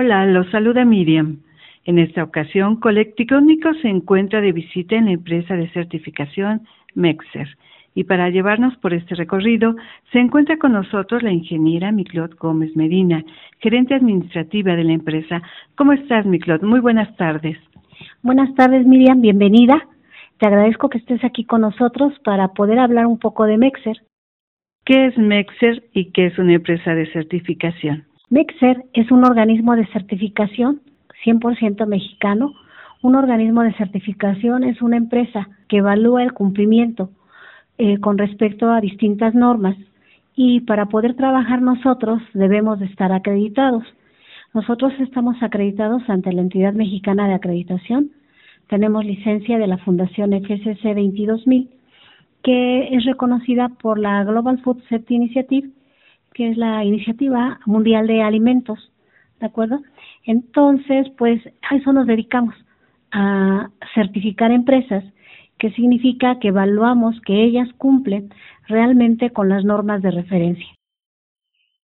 Hola, los saluda Miriam. En esta ocasión, Colecticónico se encuentra de visita en la empresa de certificación Mexer. Y para llevarnos por este recorrido, se encuentra con nosotros la ingeniera Miclot Gómez Medina, gerente administrativa de la empresa. ¿Cómo estás, Miclot? Muy buenas tardes. Buenas tardes, Miriam. Bienvenida. Te agradezco que estés aquí con nosotros para poder hablar un poco de Mexer. ¿Qué es Mexer y qué es una empresa de certificación? Mexer es un organismo de certificación 100% mexicano. Un organismo de certificación es una empresa que evalúa el cumplimiento eh, con respecto a distintas normas y para poder trabajar nosotros debemos de estar acreditados. Nosotros estamos acreditados ante la entidad mexicana de acreditación. Tenemos licencia de la Fundación FCC 22000 que es reconocida por la Global Food Safety Initiative que es la Iniciativa Mundial de Alimentos, ¿de acuerdo? Entonces, pues a eso nos dedicamos, a certificar empresas, que significa que evaluamos que ellas cumplen realmente con las normas de referencia.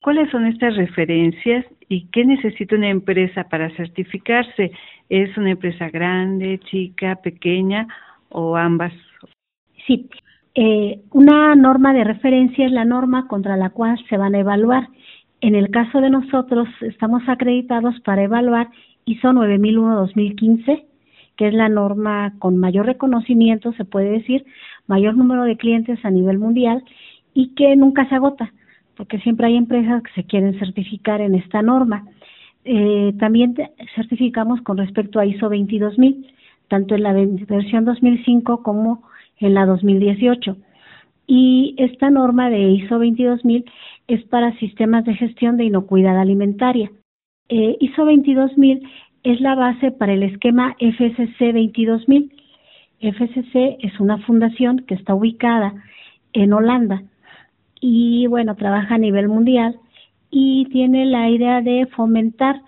¿Cuáles son estas referencias y qué necesita una empresa para certificarse? ¿Es una empresa grande, chica, pequeña o ambas? Sí, eh, una norma de referencia es la norma contra la cual se van a evaluar. En el caso de nosotros, estamos acreditados para evaluar ISO 9001-2015, que es la norma con mayor reconocimiento, se puede decir, mayor número de clientes a nivel mundial y que nunca se agota, porque siempre hay empresas que se quieren certificar en esta norma. Eh, también certificamos con respecto a ISO 22000, tanto en la versión 2005 como en la 2018. Y esta norma de ISO 22000 es para sistemas de gestión de inocuidad alimentaria. Eh, ISO 22000 es la base para el esquema FSC 22000. FSC es una fundación que está ubicada en Holanda y bueno, trabaja a nivel mundial y tiene la idea de fomentar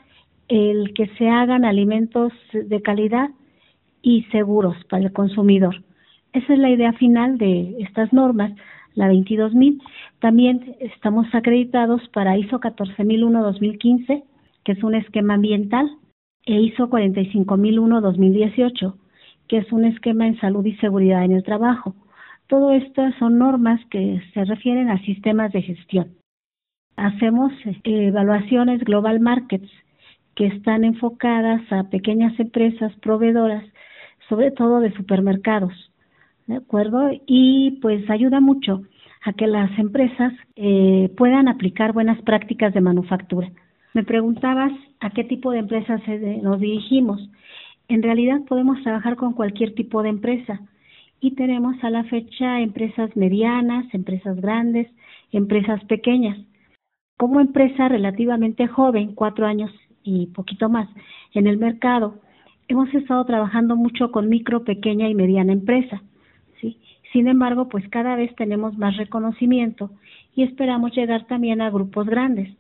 el que se hagan alimentos de calidad y seguros para el consumidor. Esa es la idea final de estas normas, la 22.000. También estamos acreditados para ISO 14001-2015, que es un esquema ambiental, e ISO 45001-2018, que es un esquema en salud y seguridad en el trabajo. Todo estas son normas que se refieren a sistemas de gestión. Hacemos eh, evaluaciones global markets que están enfocadas a pequeñas empresas proveedoras, sobre todo de supermercados ¿de acuerdo? Y pues ayuda mucho a que las empresas eh, puedan aplicar buenas prácticas de manufactura. Me preguntabas a qué tipo de empresas nos dirigimos. En realidad podemos trabajar con cualquier tipo de empresa y tenemos a la fecha empresas medianas, empresas grandes, empresas pequeñas. Como empresa relativamente joven, cuatro años y poquito más en el mercado, hemos estado trabajando mucho con micro, pequeña y mediana empresa. Sin embargo, pues cada vez tenemos más reconocimiento y esperamos llegar también a grupos grandes.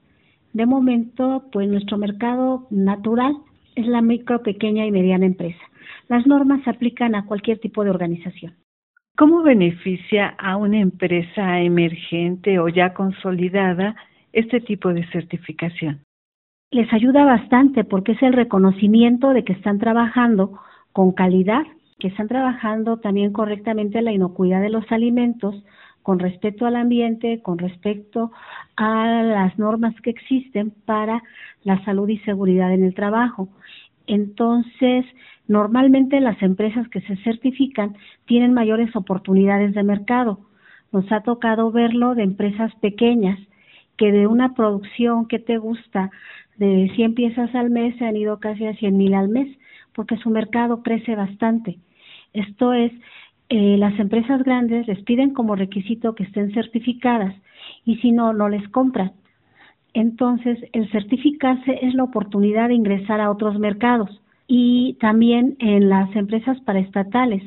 De momento, pues nuestro mercado natural es la micro, pequeña y mediana empresa. Las normas se aplican a cualquier tipo de organización. ¿Cómo beneficia a una empresa emergente o ya consolidada este tipo de certificación? Les ayuda bastante porque es el reconocimiento de que están trabajando con calidad que están trabajando también correctamente la inocuidad de los alimentos con respecto al ambiente, con respecto a las normas que existen para la salud y seguridad en el trabajo. Entonces, normalmente las empresas que se certifican tienen mayores oportunidades de mercado. Nos ha tocado verlo de empresas pequeñas que de una producción que te gusta de 100 piezas al mes se han ido casi a 100 mil al mes porque su mercado crece bastante. Esto es, eh, las empresas grandes les piden como requisito que estén certificadas y si no, no les compran. Entonces, el certificarse es la oportunidad de ingresar a otros mercados y también en las empresas paraestatales,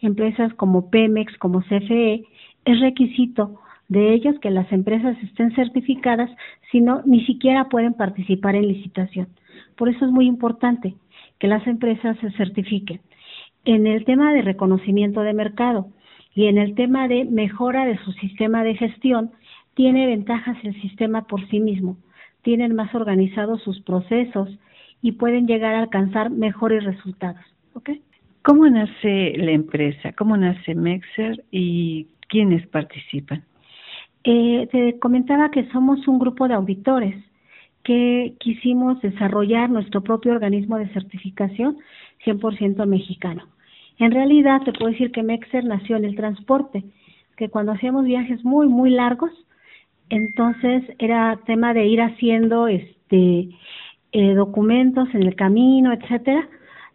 empresas como Pemex, como CFE, es requisito de ellos que las empresas estén certificadas, si no, ni siquiera pueden participar en licitación. Por eso es muy importante que las empresas se certifiquen. En el tema de reconocimiento de mercado y en el tema de mejora de su sistema de gestión, tiene ventajas el sistema por sí mismo, tienen más organizados sus procesos y pueden llegar a alcanzar mejores resultados. ¿Cómo nace la empresa? ¿Cómo nace Mexer y quiénes participan? Eh, te comentaba que somos un grupo de auditores que quisimos desarrollar nuestro propio organismo de certificación 100% mexicano. En realidad te puedo decir que Mexer nació en el transporte, que cuando hacíamos viajes muy, muy largos, entonces era tema de ir haciendo este eh, documentos en el camino, etcétera,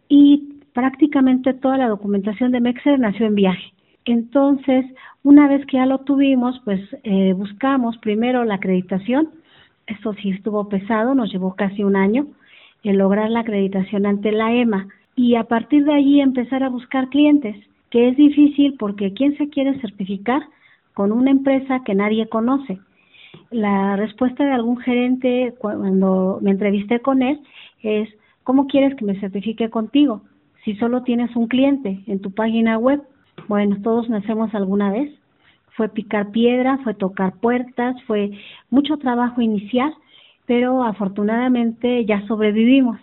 y prácticamente toda la documentación de Mexer nació en viaje. Entonces, una vez que ya lo tuvimos, pues eh, buscamos primero la acreditación. Eso sí estuvo pesado, nos llevó casi un año en lograr la acreditación ante la EMA y a partir de allí empezar a buscar clientes, que es difícil porque ¿quién se quiere certificar con una empresa que nadie conoce? La respuesta de algún gerente cuando me entrevisté con él es, ¿cómo quieres que me certifique contigo si solo tienes un cliente en tu página web? Bueno, todos nacemos alguna vez. Fue picar piedra, fue tocar puertas, fue mucho trabajo inicial, pero afortunadamente ya sobrevivimos.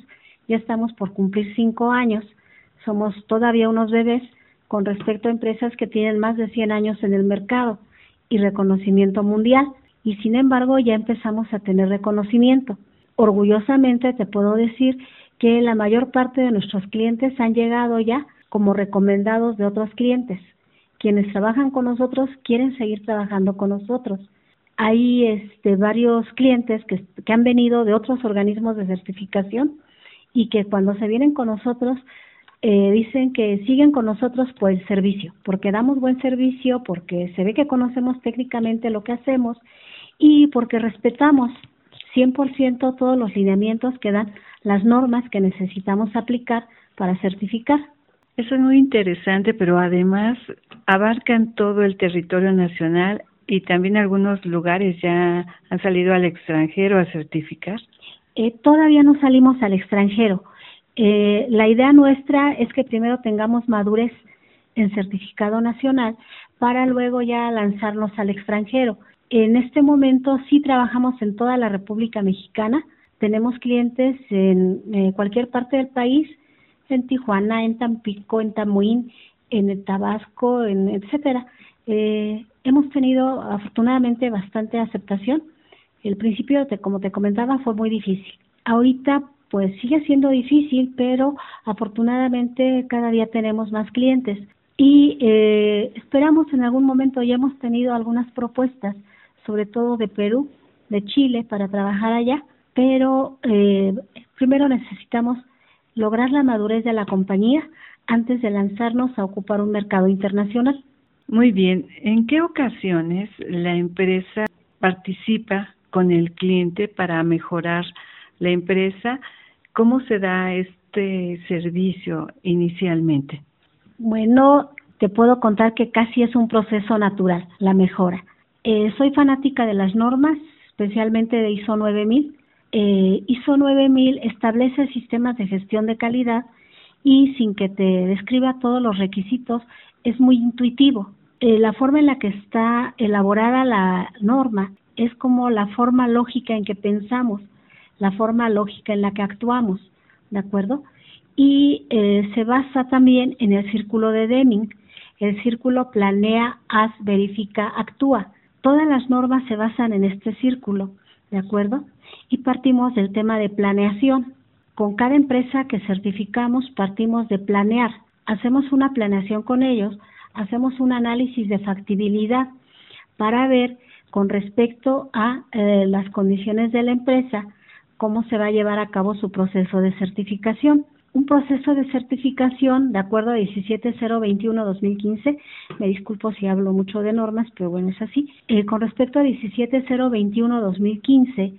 Ya estamos por cumplir cinco años. Somos todavía unos bebés con respecto a empresas que tienen más de 100 años en el mercado y reconocimiento mundial. Y sin embargo ya empezamos a tener reconocimiento. Orgullosamente te puedo decir que la mayor parte de nuestros clientes han llegado ya como recomendados de otros clientes. Quienes trabajan con nosotros quieren seguir trabajando con nosotros. Hay este, varios clientes que, han venido de otros organismos de certificación y que cuando se vienen con nosotros eh, dicen que siguen con nosotros por el servicio, porque damos buen servicio, porque se ve que conocemos técnicamente lo que hacemos y porque respetamos 100% todos los lineamientos que dan las normas que necesitamos aplicar para certificar. Eso es muy interesante, pero además abarcan todo el territorio nacional y también algunos lugares ya han salido al extranjero a certificar. Eh, todavía no salimos al extranjero. Eh, la idea nuestra es que primero tengamos madurez en certificado nacional para luego ya lanzarnos al extranjero. En este momento sí trabajamos en toda la República Mexicana. Tenemos clientes en eh, cualquier parte del país en Tijuana, en Tampico, en Tamuín, en el Tabasco, en etcétera. Eh, hemos tenido afortunadamente bastante aceptación. El principio, como te comentaba, fue muy difícil. Ahorita pues sigue siendo difícil, pero afortunadamente cada día tenemos más clientes y eh, esperamos en algún momento ya hemos tenido algunas propuestas, sobre todo de Perú, de Chile, para trabajar allá, pero eh, primero necesitamos lograr la madurez de la compañía antes de lanzarnos a ocupar un mercado internacional. Muy bien, ¿en qué ocasiones la empresa participa con el cliente para mejorar la empresa? ¿Cómo se da este servicio inicialmente? Bueno, te puedo contar que casi es un proceso natural, la mejora. Eh, soy fanática de las normas, especialmente de ISO 9000 eh, ISO 9000 establece sistemas de gestión de calidad y sin que te describa todos los requisitos es muy intuitivo. Eh, la forma en la que está elaborada la norma es como la forma lógica en que pensamos, la forma lógica en la que actuamos, ¿de acuerdo? Y eh, se basa también en el círculo de Deming. El círculo planea, haz, verifica, actúa. Todas las normas se basan en este círculo, ¿de acuerdo? y partimos del tema de planeación. Con cada empresa que certificamos partimos de planear. Hacemos una planeación con ellos, hacemos un análisis de factibilidad para ver con respecto a eh, las condiciones de la empresa cómo se va a llevar a cabo su proceso de certificación. Un proceso de certificación, de acuerdo a 17021-2015, me disculpo si hablo mucho de normas, pero bueno, es así. Eh, con respecto a 17021-2015,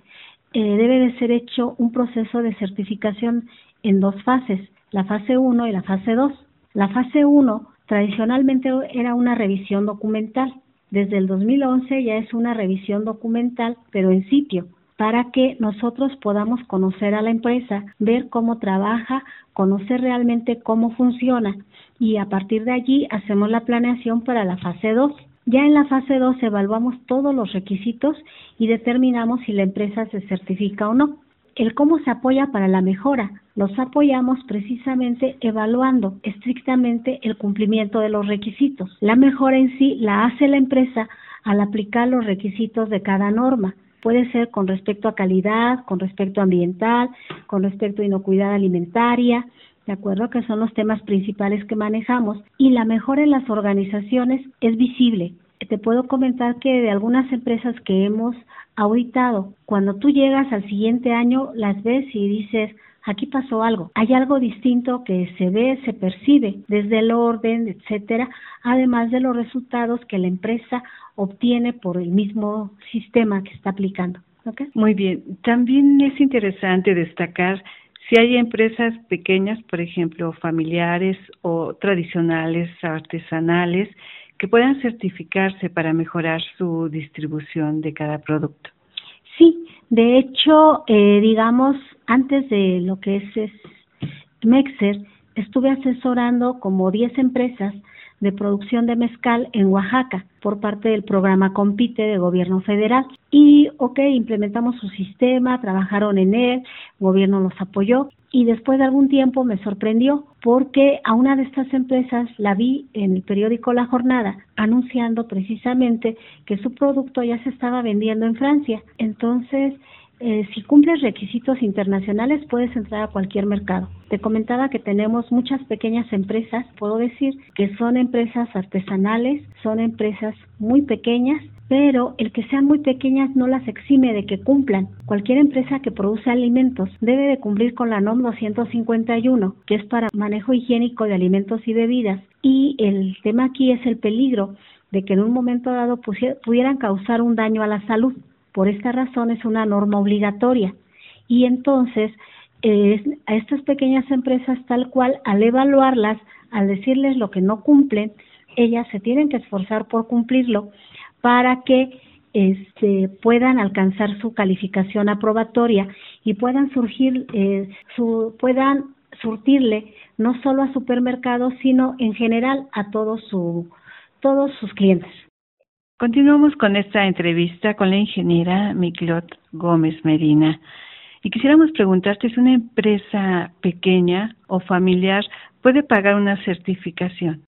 eh, debe de ser hecho un proceso de certificación en dos fases, la fase 1 y la fase 2. La fase 1 tradicionalmente era una revisión documental. Desde el 2011 ya es una revisión documental, pero en sitio, para que nosotros podamos conocer a la empresa, ver cómo trabaja, conocer realmente cómo funciona y a partir de allí hacemos la planeación para la fase 2. Ya en la fase 2 evaluamos todos los requisitos y determinamos si la empresa se certifica o no. El cómo se apoya para la mejora. Los apoyamos precisamente evaluando estrictamente el cumplimiento de los requisitos. La mejora en sí la hace la empresa al aplicar los requisitos de cada norma. Puede ser con respecto a calidad, con respecto a ambiental, con respecto a inocuidad alimentaria, ¿de acuerdo? Que son los temas principales que manejamos. Y la mejora en las organizaciones es visible. Te puedo comentar que de algunas empresas que hemos auditado, cuando tú llegas al siguiente año, las ves y dices, aquí pasó algo. Hay algo distinto que se ve, se percibe desde el orden, etcétera, además de los resultados que la empresa obtiene por el mismo sistema que está aplicando. Muy bien. También es interesante destacar si hay empresas pequeñas, por ejemplo, familiares o tradicionales, artesanales, que puedan certificarse para mejorar su distribución de cada producto. Sí, de hecho, eh, digamos, antes de lo que es, es Mexer, estuve asesorando como 10 empresas de producción de mezcal en Oaxaca por parte del programa Compite de gobierno federal. Y, ok, implementamos su sistema, trabajaron en él, el gobierno los apoyó y después de algún tiempo me sorprendió porque a una de estas empresas la vi en el periódico La Jornada anunciando precisamente que su producto ya se estaba vendiendo en Francia. Entonces, eh, si cumples requisitos internacionales puedes entrar a cualquier mercado. Te comentaba que tenemos muchas pequeñas empresas, puedo decir que son empresas artesanales, son empresas muy pequeñas, pero el que sean muy pequeñas no las exime de que cumplan. Cualquier empresa que produce alimentos debe de cumplir con la NOM 251, que es para manejo higiénico de alimentos y bebidas. Y el tema aquí es el peligro de que en un momento dado pudieran causar un daño a la salud. Por esta razón es una norma obligatoria. Y entonces a estas pequeñas empresas tal cual, al evaluarlas, al decirles lo que no cumplen, ellas se tienen que esforzar por cumplirlo para que este, puedan alcanzar su calificación aprobatoria y puedan surgir, eh, su, puedan surtirle no solo a supermercados, sino en general a todos, su, todos sus clientes. Continuamos con esta entrevista con la ingeniera Miklot Gómez Medina. Y quisiéramos preguntarte si una empresa pequeña o familiar puede pagar una certificación.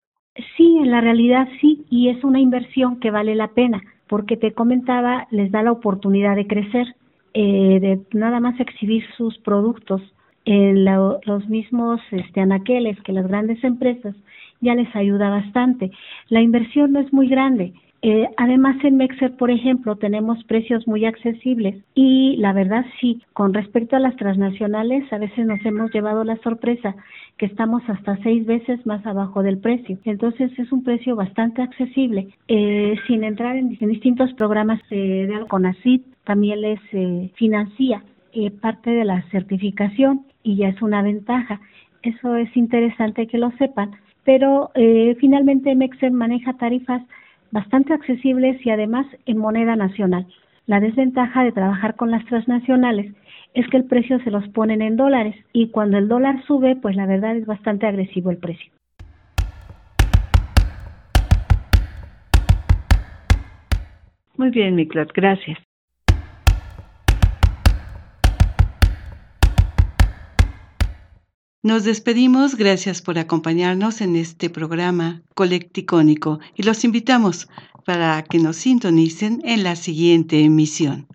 Sí, en la realidad sí, y es una inversión que vale la pena, porque te comentaba, les da la oportunidad de crecer, eh, de nada más exhibir sus productos en los mismos este, anaqueles que las grandes empresas, ya les ayuda bastante. La inversión no es muy grande, eh, además, en Mexer, por ejemplo, tenemos precios muy accesibles y la verdad sí, con respecto a las transnacionales, a veces nos hemos llevado la sorpresa que estamos hasta seis veces más abajo del precio. Entonces es un precio bastante accesible. Eh, sin entrar en, distintos programas eh, de Alconacid, también les eh, financia eh, parte de la certificación y ya es una ventaja. Eso es interesante que lo sepan. Pero finalmente Mexer maneja tarifas bastante accesibles y además en moneda nacional. La desventaja de trabajar con las transnacionales es que el precio se los ponen en dólares y cuando el dólar sube, pues la verdad es bastante agresivo el precio. Muy bien, Miklot, gracias. Nos despedimos, gracias por acompañarnos en este programa colecticónico y los invitamos para que nos sintonicen en la siguiente emisión.